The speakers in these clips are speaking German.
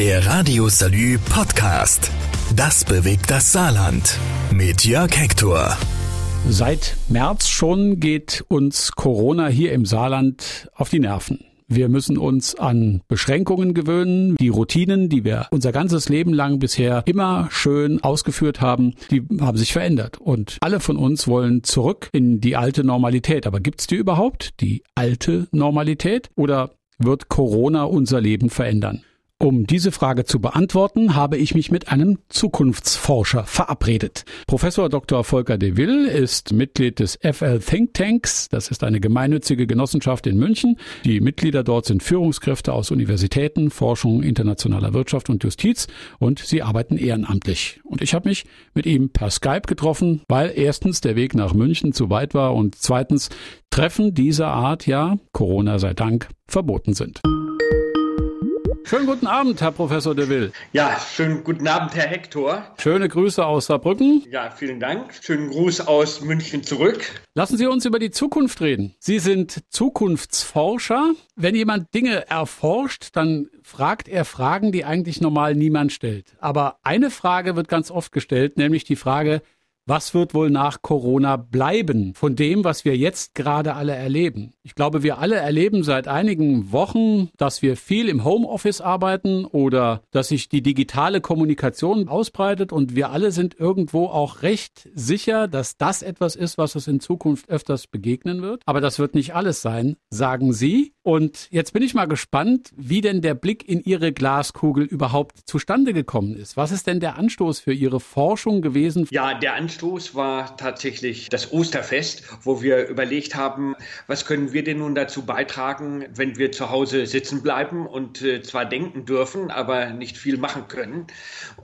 Der Radio Salü Podcast. Das bewegt das Saarland. Mit Jörg Hector. Seit März schon geht uns Corona hier im Saarland auf die Nerven. Wir müssen uns an Beschränkungen gewöhnen. Die Routinen, die wir unser ganzes Leben lang bisher immer schön ausgeführt haben, die haben sich verändert. Und alle von uns wollen zurück in die alte Normalität. Aber gibt's die überhaupt? Die alte Normalität? Oder wird Corona unser Leben verändern? Um diese Frage zu beantworten, habe ich mich mit einem Zukunftsforscher verabredet. Professor Dr. Volker de Will ist Mitglied des FL Think Tanks. Das ist eine gemeinnützige Genossenschaft in München. Die Mitglieder dort sind Führungskräfte aus Universitäten, Forschung internationaler Wirtschaft und Justiz und sie arbeiten ehrenamtlich. Und ich habe mich mit ihm per Skype getroffen, weil erstens der Weg nach München zu weit war und zweitens Treffen dieser Art ja, Corona sei Dank, verboten sind. Schönen guten Abend, Herr Professor de Will. Ja, schönen guten Abend, Herr Hector. Schöne Grüße aus Saarbrücken. Ja, vielen Dank. Schönen Gruß aus München zurück. Lassen Sie uns über die Zukunft reden. Sie sind Zukunftsforscher. Wenn jemand Dinge erforscht, dann fragt er Fragen, die eigentlich normal niemand stellt. Aber eine Frage wird ganz oft gestellt, nämlich die Frage, was wird wohl nach Corona bleiben von dem, was wir jetzt gerade alle erleben? Ich glaube, wir alle erleben seit einigen Wochen, dass wir viel im Homeoffice arbeiten oder dass sich die digitale Kommunikation ausbreitet und wir alle sind irgendwo auch recht sicher, dass das etwas ist, was uns in Zukunft öfters begegnen wird. Aber das wird nicht alles sein, sagen Sie. Und jetzt bin ich mal gespannt, wie denn der Blick in Ihre Glaskugel überhaupt zustande gekommen ist. Was ist denn der Anstoß für Ihre Forschung gewesen? Ja, der Anstoß Anstoß war tatsächlich das Osterfest, wo wir überlegt haben, was können wir denn nun dazu beitragen, wenn wir zu Hause sitzen bleiben und äh, zwar denken dürfen, aber nicht viel machen können.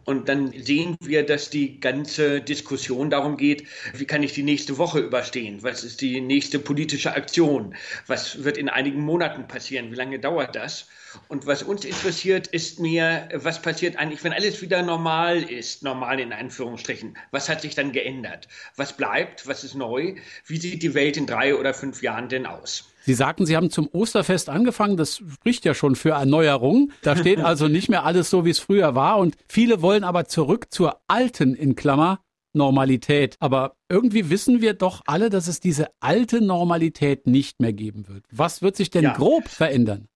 Und dann sehen wir, dass die ganze Diskussion darum geht, wie kann ich die nächste Woche überstehen? Was ist die nächste politische Aktion? Was wird in einigen Monaten passieren? Wie lange dauert das? Und was uns interessiert, ist mir, was passiert eigentlich, wenn alles wieder normal ist, normal in Anführungsstrichen. Was hat sich dann geändert? Was bleibt? Was ist neu? Wie sieht die Welt in drei oder fünf Jahren denn aus? Sie sagten, Sie haben zum Osterfest angefangen. Das spricht ja schon für Erneuerung. Da steht also nicht mehr alles so, wie es früher war. Und viele wollen aber zurück zur alten, in Klammer, Normalität. Aber irgendwie wissen wir doch alle, dass es diese alte Normalität nicht mehr geben wird. Was wird sich denn ja. grob verändern?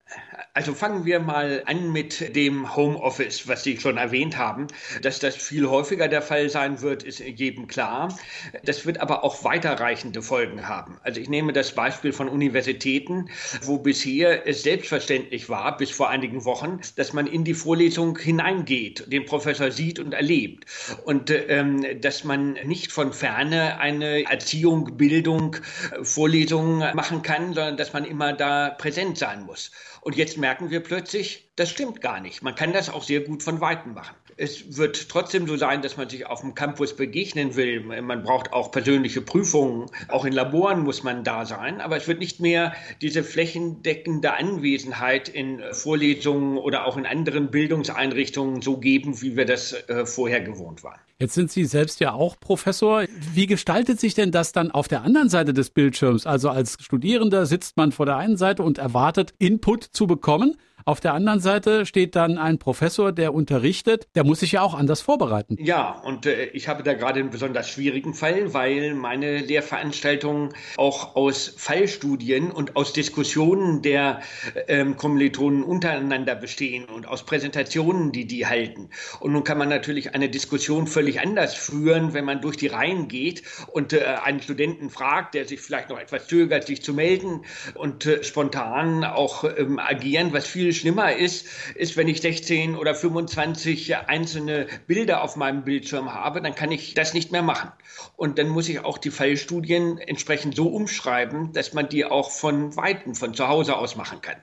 Also fangen wir mal an mit dem Homeoffice, was Sie schon erwähnt haben. Dass das viel häufiger der Fall sein wird, ist jedem klar. Das wird aber auch weiterreichende Folgen haben. Also ich nehme das Beispiel von Universitäten, wo bisher es selbstverständlich war, bis vor einigen Wochen, dass man in die Vorlesung hineingeht, den Professor sieht und erlebt. Und ähm, dass man nicht von ferne eine Erziehung, Bildung, Vorlesungen machen kann, sondern dass man immer da präsent sein muss. Und jetzt merken wir plötzlich, das stimmt gar nicht. Man kann das auch sehr gut von Weitem machen. Es wird trotzdem so sein, dass man sich auf dem Campus begegnen will. Man braucht auch persönliche Prüfungen. Auch in Laboren muss man da sein. Aber es wird nicht mehr diese flächendeckende Anwesenheit in Vorlesungen oder auch in anderen Bildungseinrichtungen so geben, wie wir das äh, vorher gewohnt waren. Jetzt sind Sie selbst ja auch Professor. Wie gestaltet sich denn das dann auf der anderen Seite des Bildschirms? Also als Studierender sitzt man vor der einen Seite und erwartet, Input zu bekommen. Auf der anderen Seite steht dann ein Professor, der unterrichtet, der muss sich ja auch anders vorbereiten. Ja, und äh, ich habe da gerade einen besonders schwierigen Fall, weil meine Lehrveranstaltungen auch aus Fallstudien und aus Diskussionen der ähm, Kommilitonen untereinander bestehen und aus Präsentationen, die die halten. Und nun kann man natürlich eine Diskussion völlig anders führen, wenn man durch die Reihen geht und äh, einen Studenten fragt, der sich vielleicht noch etwas zögert, sich zu melden und äh, spontan auch ähm, agieren, was viel schlimmer ist, ist, wenn ich 16 oder 25 einzelne Bilder auf meinem Bildschirm habe, dann kann ich das nicht mehr machen. Und dann muss ich auch die Fallstudien entsprechend so umschreiben, dass man die auch von Weitem, von zu Hause aus machen kann.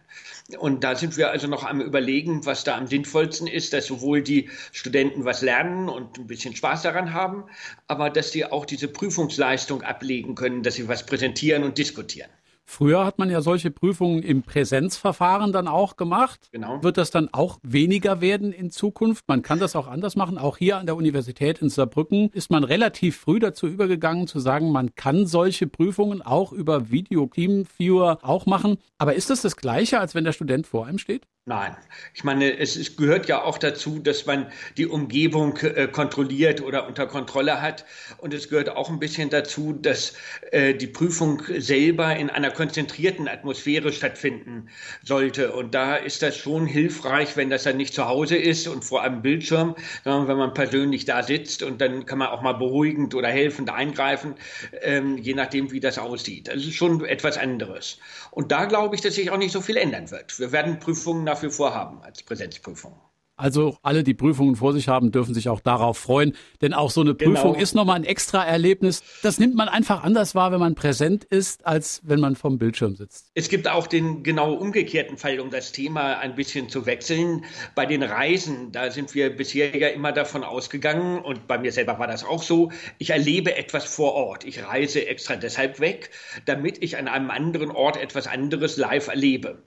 Und da sind wir also noch am Überlegen, was da am sinnvollsten ist, dass sowohl die Studenten was lernen und ein bisschen Spaß daran haben, aber dass sie auch diese Prüfungsleistung ablegen können, dass sie was präsentieren und diskutieren. Früher hat man ja solche Prüfungen im Präsenzverfahren dann auch gemacht. Genau. Wird das dann auch weniger werden in Zukunft? Man kann das auch anders machen. Auch hier an der Universität in Saarbrücken ist man relativ früh dazu übergegangen zu sagen, man kann solche Prüfungen auch über Video Team Viewer auch machen. Aber ist das das Gleiche, als wenn der Student vor einem steht? Nein, ich meine, es ist, gehört ja auch dazu, dass man die Umgebung äh, kontrolliert oder unter Kontrolle hat. Und es gehört auch ein bisschen dazu, dass äh, die Prüfung selber in einer konzentrierten Atmosphäre stattfinden sollte. Und da ist das schon hilfreich, wenn das dann nicht zu Hause ist und vor einem Bildschirm, sondern wenn man persönlich da sitzt und dann kann man auch mal beruhigend oder helfend eingreifen, ähm, je nachdem, wie das aussieht. Das ist schon etwas anderes. Und da glaube ich, dass sich auch nicht so viel ändern wird. Wir werden Prüfungen nach wie vor haben als Präsenzprüfung. Also alle, die Prüfungen vor sich haben, dürfen sich auch darauf freuen, denn auch so eine Prüfung genau. ist nochmal ein extra Erlebnis. Das nimmt man einfach anders wahr, wenn man präsent ist, als wenn man vom Bildschirm sitzt. Es gibt auch den genau umgekehrten Fall, um das Thema ein bisschen zu wechseln. Bei den Reisen, da sind wir bisher ja immer davon ausgegangen und bei mir selber war das auch so, ich erlebe etwas vor Ort. Ich reise extra deshalb weg, damit ich an einem anderen Ort etwas anderes live erlebe.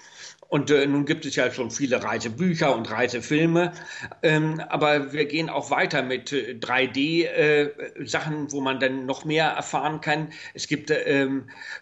Und äh, nun gibt es ja schon viele Reisebücher und Reisefilme, ähm, aber wir gehen auch weiter mit 3D-Sachen, äh, äh wo man dann noch mehr erfahren kann. Es gibt äh,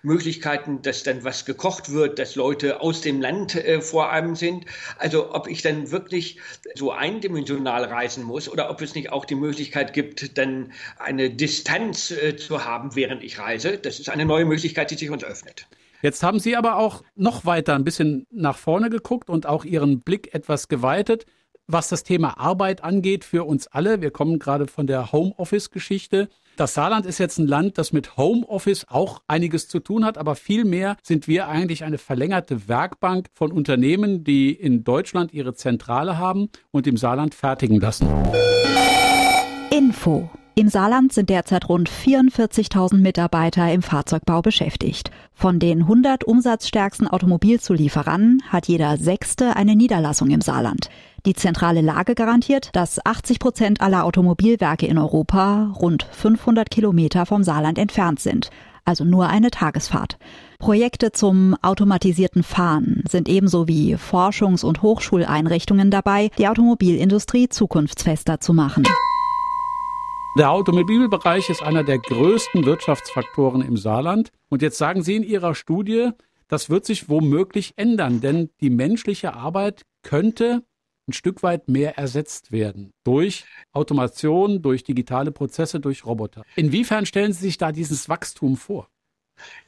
Möglichkeiten, dass dann was gekocht wird, dass Leute aus dem Land äh, vor einem sind. Also ob ich dann wirklich so eindimensional reisen muss oder ob es nicht auch die Möglichkeit gibt, dann eine Distanz äh, zu haben, während ich reise. Das ist eine neue Möglichkeit, die sich uns öffnet. Jetzt haben Sie aber auch noch weiter ein bisschen nach vorne geguckt und auch Ihren Blick etwas geweitet, was das Thema Arbeit angeht für uns alle. Wir kommen gerade von der Homeoffice-Geschichte. Das Saarland ist jetzt ein Land, das mit Homeoffice auch einiges zu tun hat, aber vielmehr sind wir eigentlich eine verlängerte Werkbank von Unternehmen, die in Deutschland ihre Zentrale haben und im Saarland fertigen lassen. Info im Saarland sind derzeit rund 44.000 Mitarbeiter im Fahrzeugbau beschäftigt. Von den 100 umsatzstärksten Automobilzulieferern hat jeder Sechste eine Niederlassung im Saarland. Die zentrale Lage garantiert, dass 80 Prozent aller Automobilwerke in Europa rund 500 Kilometer vom Saarland entfernt sind. Also nur eine Tagesfahrt. Projekte zum automatisierten Fahren sind ebenso wie Forschungs- und Hochschuleinrichtungen dabei, die Automobilindustrie zukunftsfester zu machen. Der Automobilbereich ist einer der größten Wirtschaftsfaktoren im Saarland. Und jetzt sagen Sie in Ihrer Studie, das wird sich womöglich ändern, denn die menschliche Arbeit könnte ein Stück weit mehr ersetzt werden durch Automation, durch digitale Prozesse, durch Roboter. Inwiefern stellen Sie sich da dieses Wachstum vor?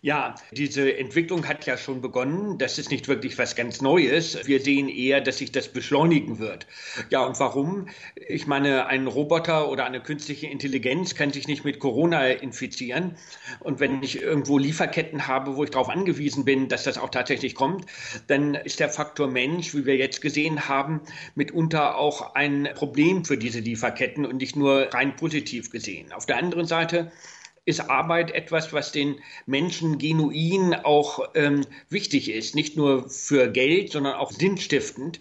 Ja, diese Entwicklung hat ja schon begonnen. Das ist nicht wirklich was ganz Neues. Wir sehen eher, dass sich das beschleunigen wird. Ja, und warum? Ich meine, ein Roboter oder eine künstliche Intelligenz kann sich nicht mit Corona infizieren. Und wenn ich irgendwo Lieferketten habe, wo ich darauf angewiesen bin, dass das auch tatsächlich kommt, dann ist der Faktor Mensch, wie wir jetzt gesehen haben, mitunter auch ein Problem für diese Lieferketten und nicht nur rein positiv gesehen. Auf der anderen Seite ist Arbeit etwas, was den Menschen genuin auch ähm, wichtig ist. Nicht nur für Geld, sondern auch sinnstiftend.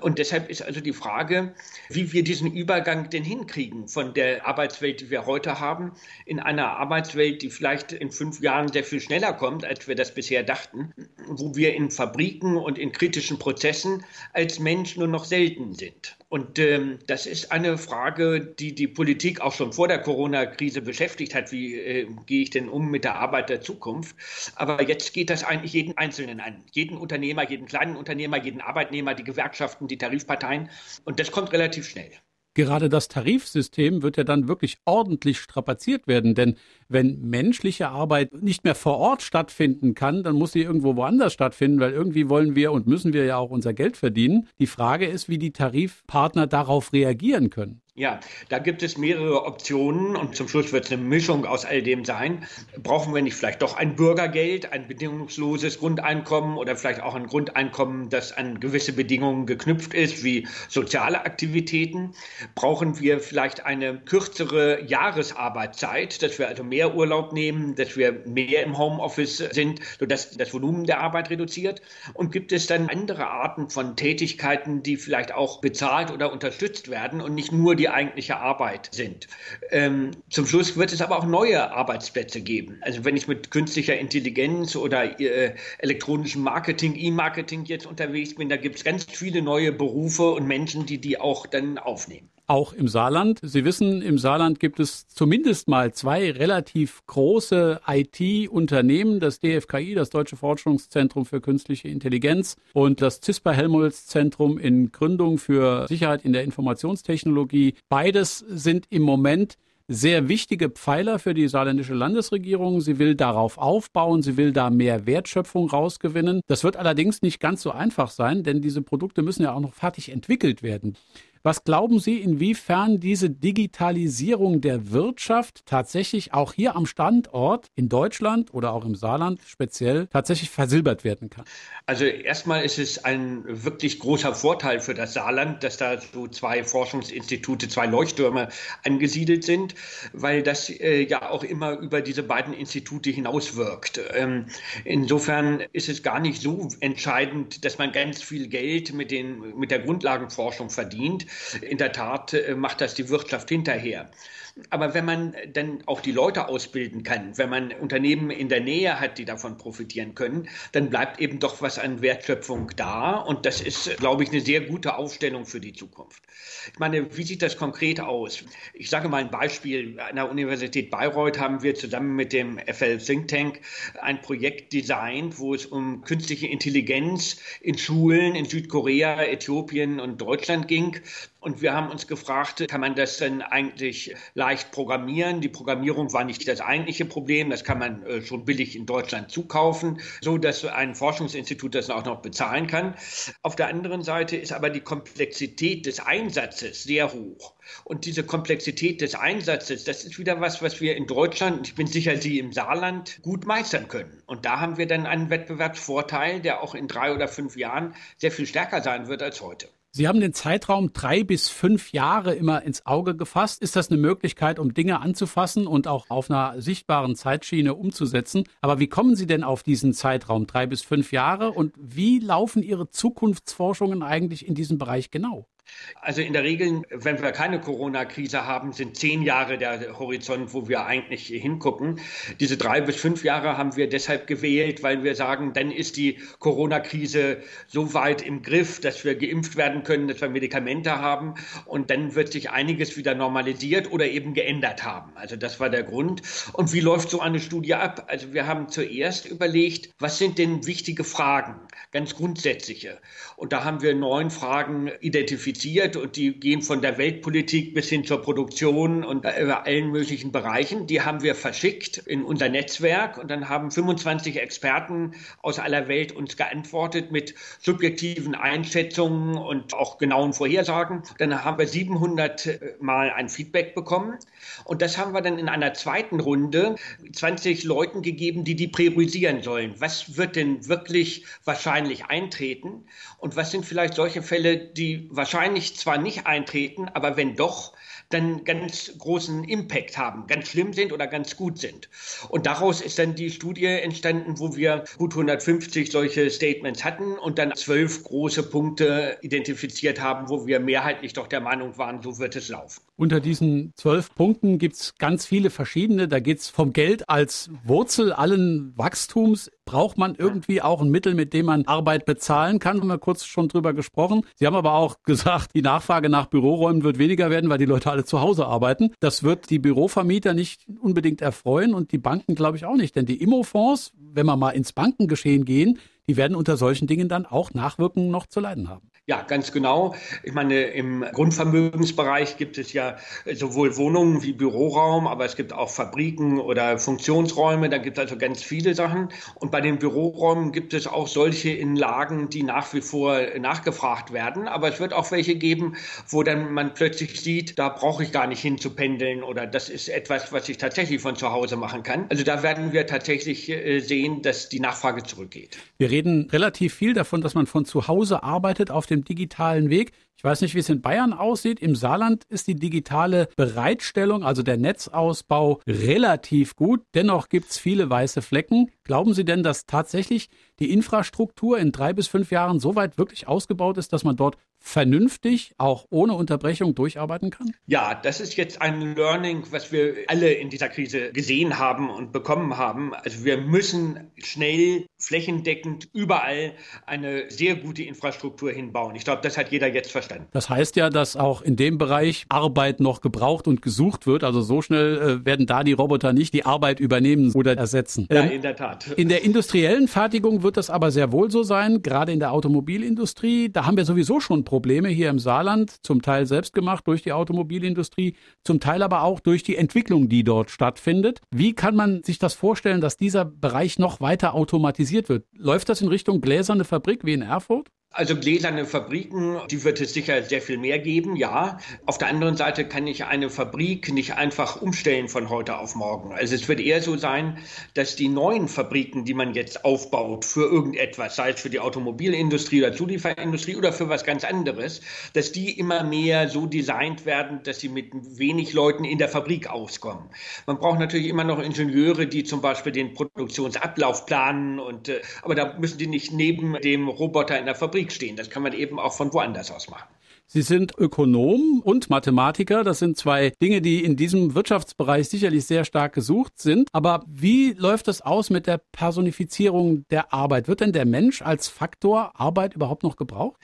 Und deshalb ist also die Frage, wie wir diesen Übergang denn hinkriegen von der Arbeitswelt, die wir heute haben, in einer Arbeitswelt, die vielleicht in fünf Jahren sehr viel schneller kommt, als wir das bisher dachten, wo wir in Fabriken und in kritischen Prozessen als Mensch nur noch selten sind. Und ähm, das ist eine Frage, die die Politik auch schon vor der Corona-Krise beschäftigt hat. Wie äh, gehe ich denn um mit der Arbeit der Zukunft? Aber jetzt geht das eigentlich jeden Einzelnen an. Jeden Unternehmer, jeden kleinen Unternehmer, jeden Arbeitnehmer, die Gewerkschaften, die Tarifparteien. Und das kommt relativ schnell gerade das Tarifsystem wird ja dann wirklich ordentlich strapaziert werden, denn wenn menschliche Arbeit nicht mehr vor Ort stattfinden kann, dann muss sie irgendwo woanders stattfinden, weil irgendwie wollen wir und müssen wir ja auch unser Geld verdienen. Die Frage ist, wie die Tarifpartner darauf reagieren können. Ja, da gibt es mehrere Optionen und zum Schluss wird es eine Mischung aus all dem sein. Brauchen wir nicht vielleicht doch ein Bürgergeld, ein bedingungsloses Grundeinkommen oder vielleicht auch ein Grundeinkommen, das an gewisse Bedingungen geknüpft ist, wie soziale Aktivitäten? Brauchen wir vielleicht eine kürzere Jahresarbeitszeit, dass wir also mehr Urlaub nehmen, dass wir mehr im Homeoffice sind, sodass das Volumen der Arbeit reduziert? Und gibt es dann andere Arten von Tätigkeiten, die vielleicht auch bezahlt oder unterstützt werden und nicht nur die eigentliche Arbeit sind. Ähm, zum Schluss wird es aber auch neue Arbeitsplätze geben. Also wenn ich mit künstlicher Intelligenz oder äh, elektronischem Marketing, E-Marketing jetzt unterwegs bin, da gibt es ganz viele neue Berufe und Menschen, die die auch dann aufnehmen. Auch im Saarland. Sie wissen, im Saarland gibt es zumindest mal zwei relativ große IT-Unternehmen, das DFKI, das Deutsche Forschungszentrum für künstliche Intelligenz und das CISPA Helmholtz Zentrum in Gründung für Sicherheit in der Informationstechnologie. Beides sind im Moment sehr wichtige Pfeiler für die saarländische Landesregierung. Sie will darauf aufbauen, sie will da mehr Wertschöpfung rausgewinnen. Das wird allerdings nicht ganz so einfach sein, denn diese Produkte müssen ja auch noch fertig entwickelt werden. Was glauben Sie, inwiefern diese Digitalisierung der Wirtschaft tatsächlich auch hier am Standort in Deutschland oder auch im Saarland speziell tatsächlich versilbert werden kann? Also erstmal ist es ein wirklich großer Vorteil für das Saarland, dass da so zwei Forschungsinstitute, zwei Leuchttürme angesiedelt sind, weil das äh, ja auch immer über diese beiden Institute hinauswirkt. Ähm, insofern ist es gar nicht so entscheidend, dass man ganz viel Geld mit, den, mit der Grundlagenforschung verdient, in der Tat äh, macht das die Wirtschaft hinterher. Aber wenn man dann auch die Leute ausbilden kann, wenn man Unternehmen in der Nähe hat, die davon profitieren können, dann bleibt eben doch was an Wertschöpfung da. Und das ist, glaube ich, eine sehr gute Aufstellung für die Zukunft. Ich meine, wie sieht das konkret aus? Ich sage mal ein Beispiel. An der Universität Bayreuth haben wir zusammen mit dem FL Think Tank ein Projekt designt, wo es um künstliche Intelligenz in Schulen in Südkorea, Äthiopien und Deutschland ging. Und wir haben uns gefragt, kann man das denn eigentlich leicht programmieren? Die Programmierung war nicht das eigentliche Problem. Das kann man äh, schon billig in Deutschland zukaufen, so dass ein Forschungsinstitut das auch noch bezahlen kann. Auf der anderen Seite ist aber die Komplexität des Einsatzes sehr hoch. Und diese Komplexität des Einsatzes, das ist wieder was, was wir in Deutschland, ich bin sicher, Sie im Saarland gut meistern können. Und da haben wir dann einen Wettbewerbsvorteil, der auch in drei oder fünf Jahren sehr viel stärker sein wird als heute. Sie haben den Zeitraum drei bis fünf Jahre immer ins Auge gefasst. Ist das eine Möglichkeit, um Dinge anzufassen und auch auf einer sichtbaren Zeitschiene umzusetzen? Aber wie kommen Sie denn auf diesen Zeitraum drei bis fünf Jahre und wie laufen Ihre Zukunftsforschungen eigentlich in diesem Bereich genau? Also in der Regel, wenn wir keine Corona-Krise haben, sind zehn Jahre der Horizont, wo wir eigentlich hingucken. Diese drei bis fünf Jahre haben wir deshalb gewählt, weil wir sagen, dann ist die Corona-Krise so weit im Griff, dass wir geimpft werden können, dass wir Medikamente haben und dann wird sich einiges wieder normalisiert oder eben geändert haben. Also das war der Grund. Und wie läuft so eine Studie ab? Also wir haben zuerst überlegt, was sind denn wichtige Fragen, ganz grundsätzliche. Und da haben wir neun Fragen identifiziert kompliziert und die gehen von der Weltpolitik bis hin zur Produktion und über allen möglichen Bereichen. Die haben wir verschickt in unser Netzwerk und dann haben 25 Experten aus aller Welt uns geantwortet mit subjektiven Einschätzungen und auch genauen Vorhersagen. Dann haben wir 700 Mal ein Feedback bekommen und das haben wir dann in einer zweiten Runde 20 Leuten gegeben, die die priorisieren sollen. Was wird denn wirklich wahrscheinlich eintreten und was sind vielleicht solche Fälle, die wahrscheinlich wahrscheinlich zwar nicht eintreten, aber wenn doch, dann ganz großen Impact haben, ganz schlimm sind oder ganz gut sind. Und daraus ist dann die Studie entstanden, wo wir gut 150 solche Statements hatten und dann zwölf große Punkte identifiziert haben, wo wir mehrheitlich doch der Meinung waren, so wird es laufen. Unter diesen zwölf Punkten gibt es ganz viele verschiedene. Da geht es vom Geld als Wurzel allen Wachstums. Braucht man irgendwie auch ein Mittel, mit dem man Arbeit bezahlen kann? Haben wir kurz schon drüber gesprochen. Sie haben aber auch gesagt, die Nachfrage nach Büroräumen wird weniger werden, weil die Leute alle zu Hause arbeiten. Das wird die Bürovermieter nicht unbedingt erfreuen und die Banken, glaube ich, auch nicht. Denn die Immofonds, wenn wir mal ins Bankengeschehen gehen, die werden unter solchen Dingen dann auch Nachwirkungen noch zu leiden haben. Ja, ganz genau. Ich meine, im Grundvermögensbereich gibt es ja sowohl Wohnungen wie Büroraum, aber es gibt auch Fabriken oder Funktionsräume. Da gibt es also ganz viele Sachen. Und bei den Büroräumen gibt es auch solche in Lagen, die nach wie vor nachgefragt werden. Aber es wird auch welche geben, wo dann man plötzlich sieht, da brauche ich gar nicht hin zu pendeln oder das ist etwas, was ich tatsächlich von zu Hause machen kann. Also da werden wir tatsächlich äh, sehen, dass die Nachfrage zurückgeht. Wir reden relativ viel davon, dass man von zu Hause arbeitet auf dem dem digitalen Weg. Ich weiß nicht, wie es in Bayern aussieht. Im Saarland ist die digitale Bereitstellung, also der Netzausbau, relativ gut. Dennoch gibt es viele weiße Flecken. Glauben Sie denn, dass tatsächlich die Infrastruktur in drei bis fünf Jahren so weit wirklich ausgebaut ist, dass man dort vernünftig, auch ohne Unterbrechung durcharbeiten kann? Ja, das ist jetzt ein Learning, was wir alle in dieser Krise gesehen haben und bekommen haben. Also wir müssen schnell, flächendeckend überall eine sehr gute Infrastruktur hinbauen. Ich glaube, das hat jeder jetzt verstanden. Das heißt ja, dass auch in dem Bereich Arbeit noch gebraucht und gesucht wird. Also so schnell äh, werden da die Roboter nicht die Arbeit übernehmen oder ersetzen. Ja, ähm, in der Tat. In der industriellen Fertigung wird das aber sehr wohl so sein, gerade in der Automobilindustrie. Da haben wir sowieso schon Probleme hier im Saarland, zum Teil selbst gemacht durch die Automobilindustrie, zum Teil aber auch durch die Entwicklung, die dort stattfindet. Wie kann man sich das vorstellen, dass dieser Bereich noch weiter automatisiert wird? Läuft das in Richtung gläserne Fabrik wie in Erfurt? Also gläserne Fabriken, die wird es sicher sehr viel mehr geben, ja. Auf der anderen Seite kann ich eine Fabrik nicht einfach umstellen von heute auf morgen. Also es wird eher so sein, dass die neuen Fabriken, die man jetzt aufbaut für irgendetwas, sei es für die Automobilindustrie oder Zulieferindustrie oder für was ganz anderes, dass die immer mehr so designt werden, dass sie mit wenig Leuten in der Fabrik auskommen. Man braucht natürlich immer noch Ingenieure, die zum Beispiel den Produktionsablauf planen und, äh, aber da müssen die nicht neben dem Roboter in der Fabrik Fabrik stehen. Das kann man eben auch von woanders aus machen. Sie sind Ökonom und Mathematiker. Das sind zwei Dinge, die in diesem Wirtschaftsbereich sicherlich sehr stark gesucht sind. Aber wie läuft es aus mit der Personifizierung der Arbeit? Wird denn der Mensch als Faktor Arbeit überhaupt noch gebraucht?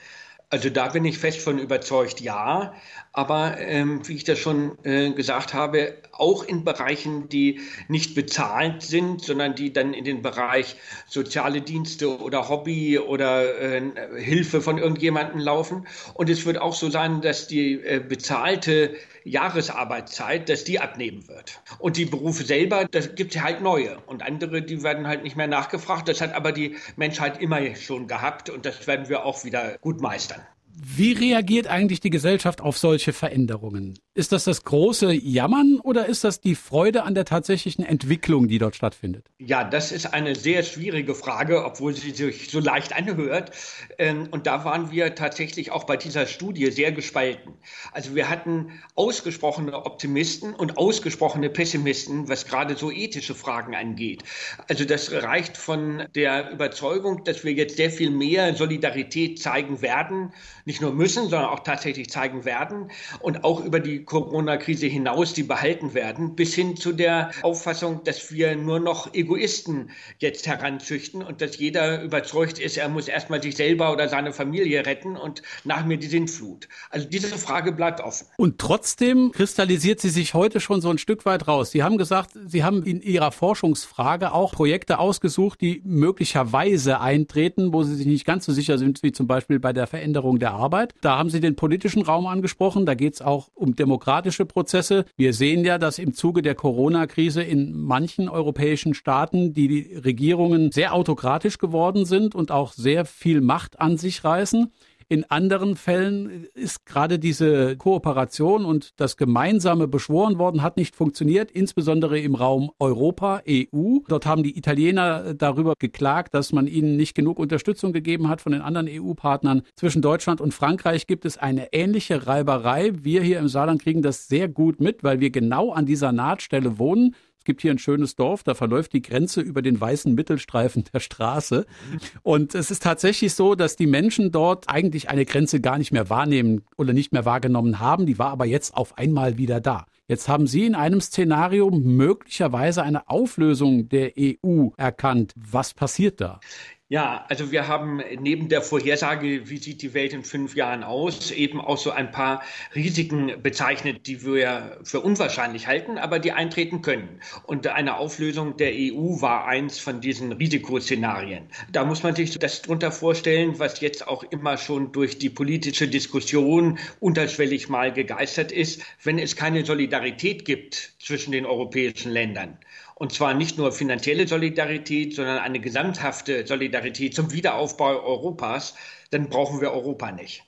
Also da bin ich fest von überzeugt, ja. Aber ähm, wie ich das schon äh, gesagt habe, auch in Bereichen, die nicht bezahlt sind, sondern die dann in den Bereich soziale Dienste oder Hobby oder äh, Hilfe von irgendjemandem laufen. Und es wird auch so sein, dass die äh, bezahlte Jahresarbeitszeit, dass die abnehmen wird. Und die Berufe selber, da gibt es halt neue. Und andere, die werden halt nicht mehr nachgefragt. Das hat aber die Menschheit immer schon gehabt und das werden wir auch wieder gut meistern. Wie reagiert eigentlich die Gesellschaft auf solche Veränderungen? Ist das das große Jammern oder ist das die Freude an der tatsächlichen Entwicklung, die dort stattfindet? Ja, das ist eine sehr schwierige Frage, obwohl sie sich so leicht anhört. Ähm, und da waren wir tatsächlich auch bei dieser Studie sehr gespalten. Also wir hatten ausgesprochene Optimisten und ausgesprochene Pessimisten, was gerade so ethische Fragen angeht. Also das reicht von der Überzeugung, dass wir jetzt sehr viel mehr Solidarität zeigen werden, nicht nur müssen, sondern auch tatsächlich zeigen werden und auch über die Corona-Krise hinaus die behalten werden, bis hin zu der Auffassung, dass wir nur noch Egoisten jetzt heranzüchten und dass jeder überzeugt ist, er muss erstmal sich selber oder seine Familie retten und nach mir die Sintflut. Also diese Frage bleibt offen. Und trotzdem kristallisiert sie sich heute schon so ein Stück weit raus. Sie haben gesagt, Sie haben in Ihrer Forschungsfrage auch Projekte ausgesucht, die möglicherweise eintreten, wo Sie sich nicht ganz so sicher sind, wie zum Beispiel bei der Veränderung der Arbeit. Da haben Sie den politischen Raum angesprochen. Da geht es auch um demokratische Prozesse. Wir sehen ja, dass im Zuge der Corona-Krise in manchen europäischen Staaten die Regierungen sehr autokratisch geworden sind und auch sehr viel Macht an sich reißen. In anderen Fällen ist gerade diese Kooperation und das gemeinsame beschworen worden, hat nicht funktioniert, insbesondere im Raum Europa, EU. Dort haben die Italiener darüber geklagt, dass man ihnen nicht genug Unterstützung gegeben hat von den anderen EU-Partnern. Zwischen Deutschland und Frankreich gibt es eine ähnliche Reiberei. Wir hier im Saarland kriegen das sehr gut mit, weil wir genau an dieser Nahtstelle wohnen gibt hier ein schönes Dorf, da verläuft die Grenze über den weißen Mittelstreifen der Straße. Und es ist tatsächlich so, dass die Menschen dort eigentlich eine Grenze gar nicht mehr wahrnehmen oder nicht mehr wahrgenommen haben. Die war aber jetzt auf einmal wieder da. Jetzt haben Sie in einem Szenario möglicherweise eine Auflösung der EU erkannt. Was passiert da? Ja, also wir haben neben der Vorhersage, wie sieht die Welt in fünf Jahren aus, eben auch so ein paar Risiken bezeichnet, die wir für unwahrscheinlich halten, aber die eintreten können. Und eine Auflösung der EU war eins von diesen Risikoszenarien. Da muss man sich das drunter vorstellen, was jetzt auch immer schon durch die politische Diskussion unterschwellig mal gegeistert ist. Wenn es keine Solidarität gibt zwischen den europäischen Ländern, und zwar nicht nur finanzielle Solidarität, sondern eine gesamthafte Solidarität zum Wiederaufbau Europas, dann brauchen wir Europa nicht.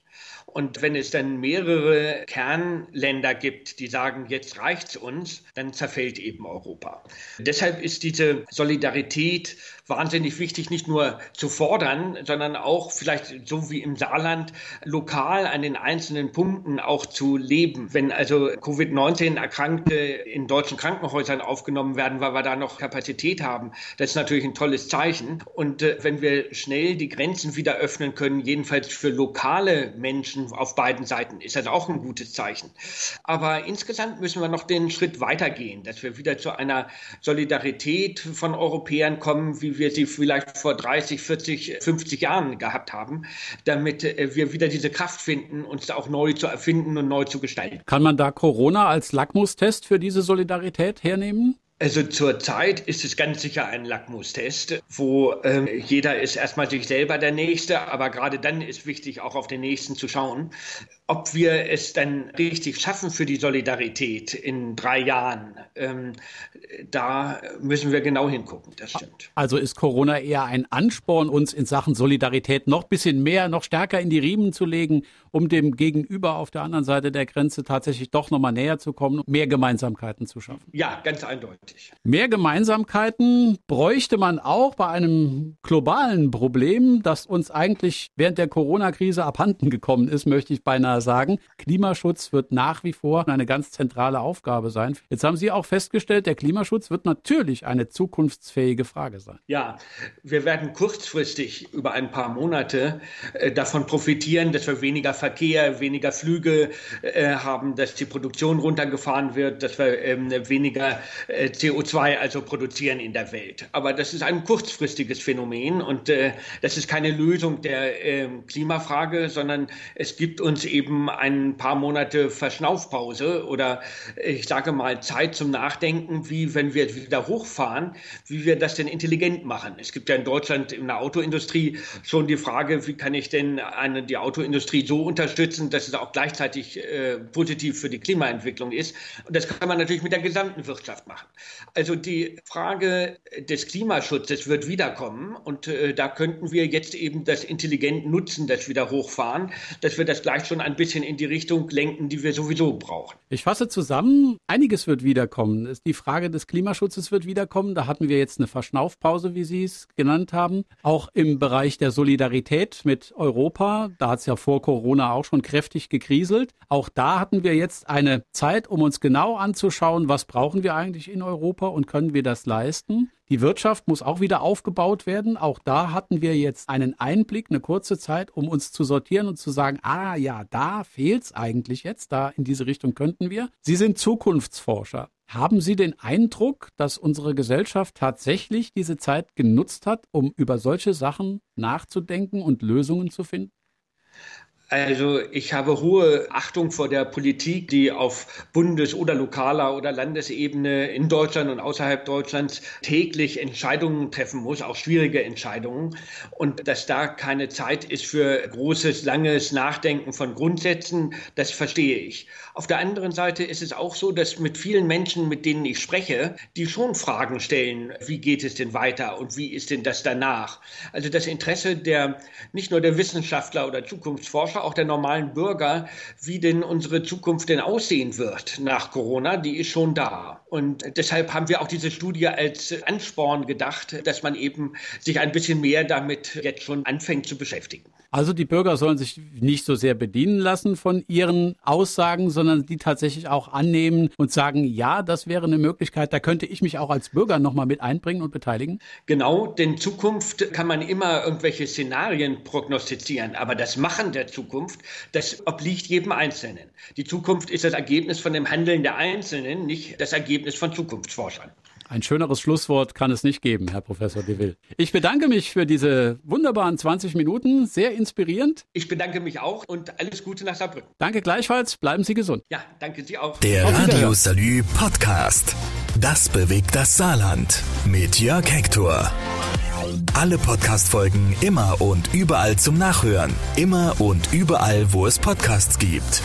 Und wenn es dann mehrere Kernländer gibt, die sagen, jetzt reicht's uns, dann zerfällt eben Europa. Deshalb ist diese Solidarität wahnsinnig wichtig, nicht nur zu fordern, sondern auch vielleicht so wie im Saarland lokal an den einzelnen Punkten auch zu leben. Wenn also Covid-19 Erkrankte in deutschen Krankenhäusern aufgenommen werden, weil wir da noch Kapazität haben, das ist natürlich ein tolles Zeichen. Und äh, wenn wir schnell die Grenzen wieder öffnen können, jedenfalls für lokale Menschen auf beiden Seiten ist das auch ein gutes Zeichen. Aber insgesamt müssen wir noch den Schritt weitergehen, dass wir wieder zu einer Solidarität von Europäern kommen, wie wir sie vielleicht vor 30, 40, 50 Jahren gehabt haben, damit äh, wir wieder diese Kraft finden, uns auch neu zu erfinden und neu zu gestalten. Kann man da Corona als Lackmustest für diese Solidarität hernehmen? Also zurzeit ist es ganz sicher ein Lackmustest, wo ähm, jeder ist erstmal sich selber der Nächste, aber gerade dann ist wichtig, auch auf den Nächsten zu schauen. Ob wir es dann richtig schaffen für die Solidarität in drei Jahren, ähm, da müssen wir genau hingucken, das stimmt. Also ist Corona eher ein Ansporn, uns in Sachen Solidarität noch ein bisschen mehr, noch stärker in die Riemen zu legen, um dem Gegenüber auf der anderen Seite der Grenze tatsächlich doch nochmal näher zu kommen, mehr Gemeinsamkeiten zu schaffen? Ja, ganz eindeutig. Mehr Gemeinsamkeiten bräuchte man auch bei einem globalen Problem, das uns eigentlich während der Corona-Krise abhanden gekommen ist, möchte ich beinahe sagen. Klimaschutz wird nach wie vor eine ganz zentrale Aufgabe sein. Jetzt haben Sie auch festgestellt, der Klimaschutz wird natürlich eine zukunftsfähige Frage sein. Ja, wir werden kurzfristig über ein paar Monate äh, davon profitieren, dass wir weniger Verkehr, weniger Flüge äh, haben, dass die Produktion runtergefahren wird, dass wir ähm, weniger äh, CO2 also produzieren in der Welt. Aber das ist ein kurzfristiges Phänomen und das ist keine Lösung der äh, Klimafrage, sondern es gibt uns eben ein paar Monate Verschnaufpause oder ich sage mal Zeit zum Nachdenken, wie wenn wir wieder hochfahren, wie wir das denn intelligent machen. Es gibt ja in Deutschland in der Autoindustrie schon die Frage, wie kann ich denn eine, die Autoindustrie so unterstützen, dass es auch gleichzeitig äh, positiv für die Klimaentwicklung ist. Und das kann man natürlich mit der gesamten Wirtschaft machen. Also die Frage des Klimaschutzes wird wiederkommen und äh, da könnten wir jetzt eben das intelligent nutzen, das wieder hochfahren, dass wir das gleich schon ein bisschen in die Richtung lenken, die wir sowieso brauchen. Ich fasse zusammen, einiges wird wiederkommen. Die Frage des Klimaschutzes wird wiederkommen. Da hatten wir jetzt eine Verschnaufpause, wie Sie es genannt haben. Auch im Bereich der Solidarität mit Europa, da hat es ja vor Corona auch schon kräftig gekriselt. Auch da hatten wir jetzt eine Zeit, um uns genau anzuschauen, was brauchen wir eigentlich in Europa und können wir das leisten? Die Wirtschaft muss auch wieder aufgebaut werden. Auch da hatten wir jetzt einen Einblick, eine kurze Zeit, um uns zu sortieren und zu sagen, ah ja, da fehlt es eigentlich jetzt, da in diese Richtung könnten wir. Sie sind Zukunftsforscher. Haben Sie den Eindruck, dass unsere Gesellschaft tatsächlich diese Zeit genutzt hat, um über solche Sachen nachzudenken und Lösungen zu finden? Also ich habe hohe Achtung vor der Politik, die auf Bundes- oder lokaler oder Landesebene in Deutschland und außerhalb Deutschlands täglich Entscheidungen treffen muss, auch schwierige Entscheidungen. Und dass da keine Zeit ist für großes, langes Nachdenken von Grundsätzen, das verstehe ich. Auf der anderen Seite ist es auch so, dass mit vielen Menschen, mit denen ich spreche, die schon Fragen stellen, wie geht es denn weiter und wie ist denn das danach? Also das Interesse der, nicht nur der Wissenschaftler oder Zukunftsforscher, Sprache auch der normalen Bürger, wie denn unsere Zukunft denn aussehen wird nach Corona, die ist schon da. Und deshalb haben wir auch diese Studie als Ansporn gedacht, dass man eben sich ein bisschen mehr damit jetzt schon anfängt zu beschäftigen. Also die Bürger sollen sich nicht so sehr bedienen lassen von ihren Aussagen, sondern die tatsächlich auch annehmen und sagen, ja, das wäre eine Möglichkeit, da könnte ich mich auch als Bürger nochmal mit einbringen und beteiligen? Genau, denn Zukunft kann man immer irgendwelche Szenarien prognostizieren, aber das Machen der Zukunft, das obliegt jedem Einzelnen. Die Zukunft ist das Ergebnis von dem Handeln der Einzelnen, nicht das Ergebnis von Zukunftsforschern. Ein schöneres Schlusswort kann es nicht geben, Herr Professor de Will. Ich bedanke mich für diese wunderbaren 20 Minuten. Sehr inspirierend. Ich bedanke mich auch und alles Gute nach Saarbrücken. Danke gleichfalls. Bleiben Sie gesund. Ja, danke Sie auch. Der Radio Salü Podcast. Das bewegt das Saarland. Mit Jörg Hector. Alle Podcast-Folgen immer und überall zum Nachhören. Immer und überall, wo es Podcasts gibt.